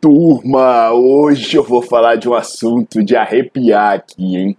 Turma, hoje eu vou falar de um assunto de arrepiar aqui, hein?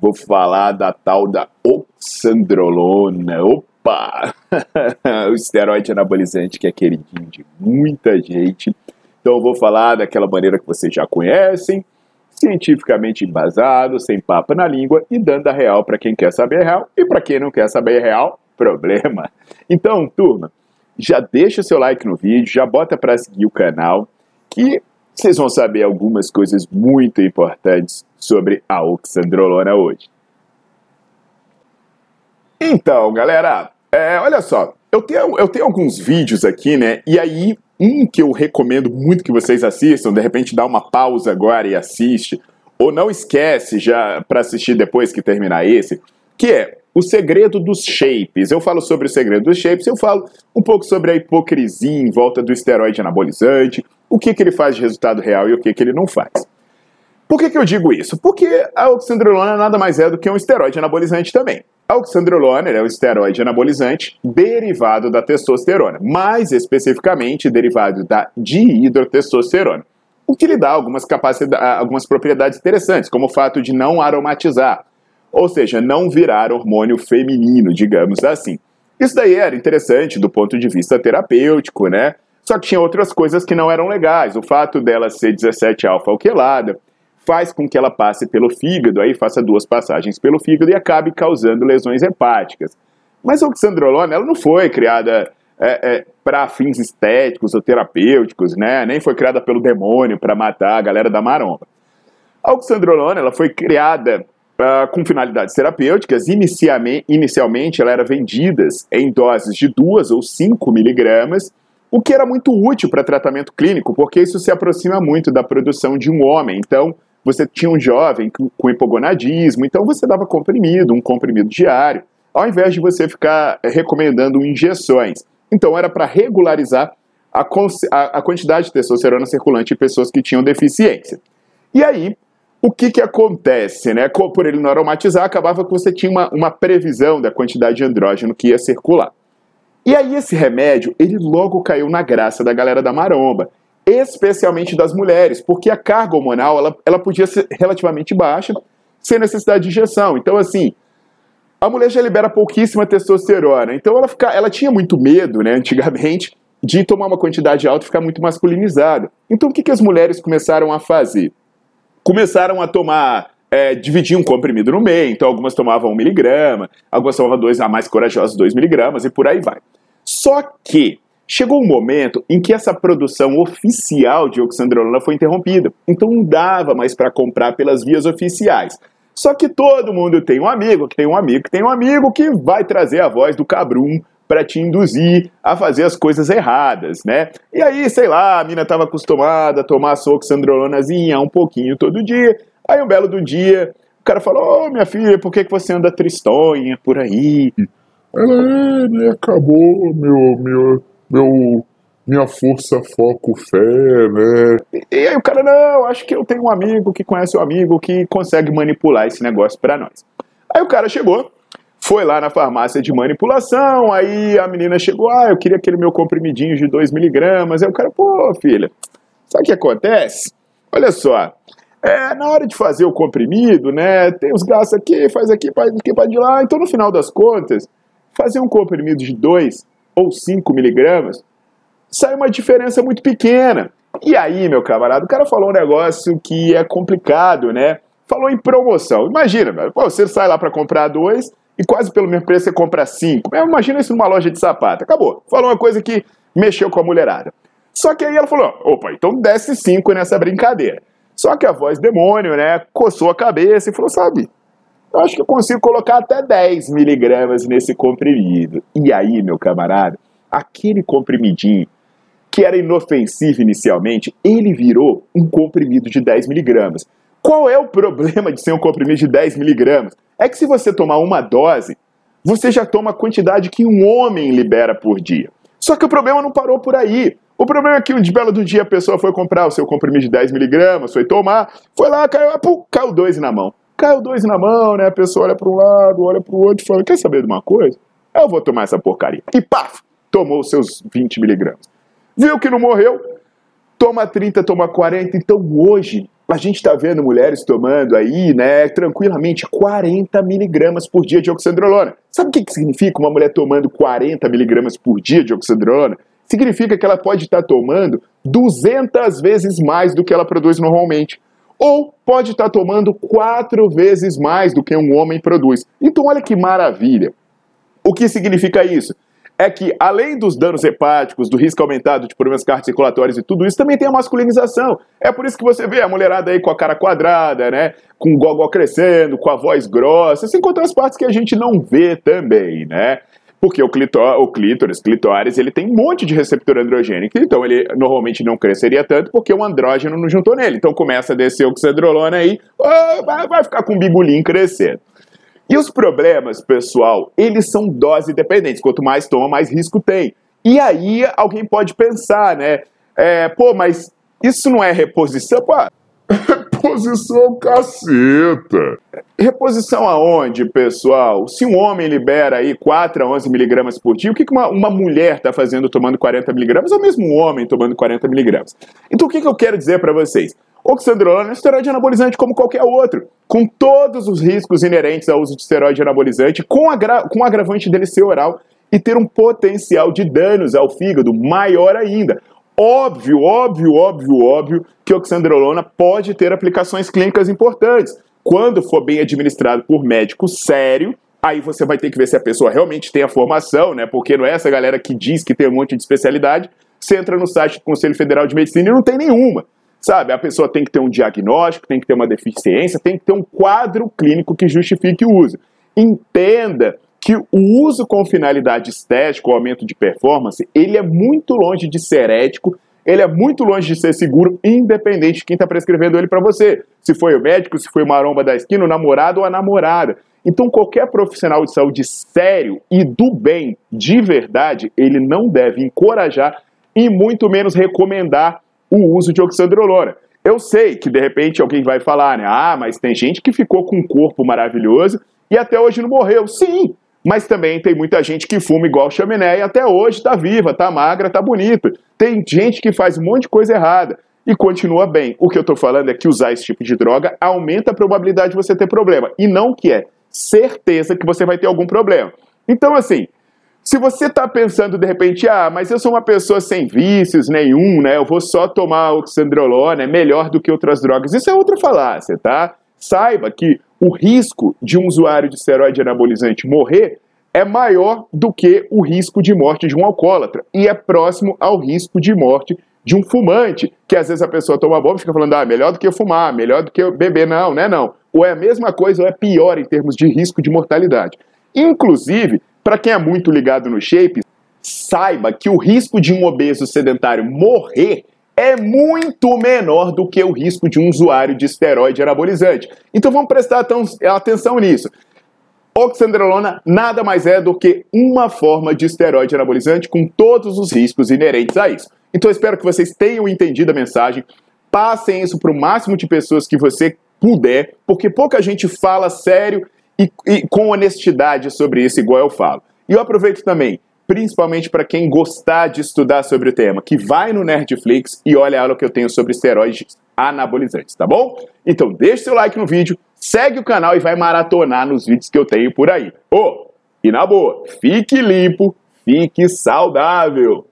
Vou falar da tal da oxandrolona. Opa! o esteroide anabolizante que é queridinho de muita gente. Então vou falar daquela maneira que vocês já conhecem, cientificamente embasado, sem papo na língua e dando a real para quem quer saber real e para quem não quer saber real, problema. Então, turma, já deixa o seu like no vídeo, já bota para seguir o canal que vocês vão saber algumas coisas muito importantes sobre a oxandrolona hoje. Então, galera, é, olha só, eu tenho, eu tenho alguns vídeos aqui, né? E aí, um que eu recomendo muito que vocês assistam, de repente dá uma pausa agora e assiste, ou não esquece já para assistir depois que terminar esse, que é o segredo dos shapes. Eu falo sobre o segredo dos shapes, eu falo um pouco sobre a hipocrisia em volta do esteroide anabolizante, o que, que ele faz de resultado real e o que, que ele não faz. Por que, que eu digo isso? Porque a oxandrolona nada mais é do que um esteroide anabolizante também. A oxandrolona é um esteroide anabolizante derivado da testosterona, mais especificamente derivado da dihidrotestosterona, o que lhe dá algumas, algumas propriedades interessantes, como o fato de não aromatizar, ou seja, não virar hormônio feminino, digamos assim. Isso daí era interessante do ponto de vista terapêutico, né? Só que tinha outras coisas que não eram legais. O fato dela ser 17 alfa-alquelada faz com que ela passe pelo fígado, aí faça duas passagens pelo fígado e acabe causando lesões hepáticas. Mas a oxandrolona, ela não foi criada é, é, para fins estéticos ou terapêuticos, né? Nem foi criada pelo demônio para matar a galera da maromba. A oxandrolona, ela foi criada uh, com finalidades terapêuticas. Inicialmente, ela era vendida em doses de 2 ou 5 miligramas, o que era muito útil para tratamento clínico, porque isso se aproxima muito da produção de um homem. Então, você tinha um jovem com hipogonadismo, então você dava comprimido, um comprimido diário, ao invés de você ficar recomendando injeções. Então, era para regularizar a, a, a quantidade de testosterona circulante em pessoas que tinham deficiência. E aí, o que, que acontece, né? Por ele não aromatizar, acabava que você tinha uma, uma previsão da quantidade de andrógeno que ia circular. E aí esse remédio, ele logo caiu na graça da galera da maromba, especialmente das mulheres, porque a carga hormonal, ela, ela podia ser relativamente baixa, sem necessidade de injeção. Então, assim, a mulher já libera pouquíssima testosterona. Então, ela, fica, ela tinha muito medo, né, antigamente, de tomar uma quantidade alta e ficar muito masculinizada. Então, o que, que as mulheres começaram a fazer? Começaram a tomar é, dividir um comprimido no meio, então algumas tomavam 1 miligrama, algumas tomavam dois, a mais corajosas 2 miligramas e por aí vai. Só que chegou um momento em que essa produção oficial de oxandrolona foi interrompida, então não dava mais para comprar pelas vias oficiais. Só que todo mundo tem um amigo, que tem um amigo, que tem um amigo que vai trazer a voz do cabrum para te induzir a fazer as coisas erradas, né? E aí, sei lá, a mina estava acostumada a tomar soxandrolonazinha um pouquinho todo dia. Aí um belo do dia, o cara falou: Ô oh, minha filha, por que, que você anda tristonha por aí? Ela, é, acabou meu, meu, meu, minha força, foco, fé, né? E, e, aí o cara, não, acho que eu tenho um amigo que conhece um amigo que consegue manipular esse negócio para nós. Aí o cara chegou, foi lá na farmácia de manipulação, aí a menina chegou, ah, eu queria aquele meu comprimidinho de 2 miligramas. Aí o cara, pô, filha, sabe o que acontece? Olha só, é, na hora de fazer o comprimido, né, tem os gastos aqui, faz aqui, faz aqui, faz de lá. Então, no final das contas, fazer um comprimido de 2 ou 5 miligramas sai uma diferença muito pequena. E aí, meu camarada, o cara falou um negócio que é complicado, né? Falou em promoção. Imagina, pô, você sai lá para comprar dois e quase pelo mesmo preço você compra cinco. Imagina isso numa loja de sapato. Acabou. Falou uma coisa que mexeu com a mulherada. Só que aí ela falou: opa, então desce cinco nessa brincadeira. Só que a voz demônio, né, coçou a cabeça e falou: sabe, eu acho que eu consigo colocar até 10 miligramas nesse comprimido. E aí, meu camarada, aquele comprimidinho que era inofensivo inicialmente, ele virou um comprimido de 10 miligramas. Qual é o problema de ser um comprimido de 10 miligramas? É que se você tomar uma dose, você já toma a quantidade que um homem libera por dia. Só que o problema não parou por aí. O problema é que um de belo do dia a pessoa foi comprar o seu comprimido de 10 miligramas, foi tomar, foi lá, caiu, pum, caiu dois na mão. Caiu dois na mão, né? A pessoa olha para um lado, olha para o outro e fala: Quer saber de uma coisa? Eu vou tomar essa porcaria. E paf! Tomou os seus 20 miligramas. Viu que não morreu? Toma 30, toma 40. Então hoje a gente está vendo mulheres tomando aí, né, tranquilamente 40 miligramas por dia de oxandrolona. Sabe o que, que significa uma mulher tomando 40 miligramas por dia de oxandrolona? Significa que ela pode estar tá tomando 200 vezes mais do que ela produz normalmente ou pode estar tomando quatro vezes mais do que um homem produz. Então, olha que maravilha. O que significa isso? É que, além dos danos hepáticos, do risco aumentado de problemas cardiocirculatórios e tudo isso, também tem a masculinização. É por isso que você vê a mulherada aí com a cara quadrada, né? Com o gogó crescendo, com a voz grossa, sem contar as partes que a gente não vê também, né? Porque o, clitor, o clítoris, clitóris, ele tem um monte de receptor androgênico, então ele normalmente não cresceria tanto porque o andrógeno não juntou nele. Então começa a descer oxandrolona aí, vai, vai ficar com o bigolim crescendo. E os problemas, pessoal, eles são dose dependentes. Quanto mais toma, mais risco tem. E aí alguém pode pensar, né? É, pô, mas isso não é reposição? Pô, Reposição caceta. Reposição aonde, pessoal? Se um homem libera aí 4 a 11 miligramas por dia, o que uma, uma mulher está fazendo tomando 40 miligramas, ou mesmo um homem tomando 40 miligramas? Então o que, que eu quero dizer para vocês? Oxandrolona é um esteroide anabolizante como qualquer outro, com todos os riscos inerentes ao uso de esteroide anabolizante, com, agra com o agravante dele ser oral e ter um potencial de danos ao fígado maior ainda. Óbvio, óbvio, óbvio, óbvio que oxandrolona pode ter aplicações clínicas importantes. Quando for bem administrado por médico sério, aí você vai ter que ver se a pessoa realmente tem a formação, né? Porque não é essa galera que diz que tem um monte de especialidade. Você entra no site do Conselho Federal de Medicina e não tem nenhuma. Sabe, a pessoa tem que ter um diagnóstico, tem que ter uma deficiência, tem que ter um quadro clínico que justifique o uso. Entenda que o uso com finalidade estética, o aumento de performance, ele é muito longe de ser ético, ele é muito longe de ser seguro, independente de quem está prescrevendo ele para você. Se foi o médico, se foi o maromba da esquina, o namorado ou a namorada. Então, qualquer profissional de saúde sério e do bem, de verdade, ele não deve encorajar e muito menos recomendar o uso de oxandrolona. Eu sei que de repente alguém vai falar, né? Ah, mas tem gente que ficou com um corpo maravilhoso e até hoje não morreu. Sim, mas também tem muita gente que fuma igual chaminé e até hoje está viva, está magra, está bonita. Tem gente que faz um monte de coisa errada e continua bem. O que eu estou falando é que usar esse tipo de droga aumenta a probabilidade de você ter problema. E não que é certeza que você vai ter algum problema. Então, assim, se você está pensando de repente, ah, mas eu sou uma pessoa sem vícios nenhum, né? Eu vou só tomar oxandrolona, é melhor do que outras drogas. Isso é outra falácia, tá? Saiba que o risco de um usuário de esteroide anabolizante morrer é maior do que o risco de morte de um alcoólatra e é próximo ao risco de morte de um fumante, que às vezes a pessoa toma bomba e fica falando, ah, melhor do que fumar, melhor do que beber. Não, né, não. Ou é a mesma coisa ou é pior em termos de risco de mortalidade. Inclusive, para quem é muito ligado no shape, saiba que o risco de um obeso sedentário morrer é muito menor do que o risco de um usuário de esteroide anabolizante. Então vamos prestar atenção nisso. Oxandrolona nada mais é do que uma forma de esteroide anabolizante com todos os riscos inerentes a isso. Então espero que vocês tenham entendido a mensagem. Passem isso para o máximo de pessoas que você puder, porque pouca gente fala sério e, e com honestidade sobre isso, igual eu falo. E eu aproveito também principalmente para quem gostar de estudar sobre o tema, que vai no Nerdflix e olha a aula que eu tenho sobre esteroides anabolizantes, tá bom? Então deixe seu like no vídeo, segue o canal e vai maratonar nos vídeos que eu tenho por aí. Oh, e na boa, fique limpo, fique saudável!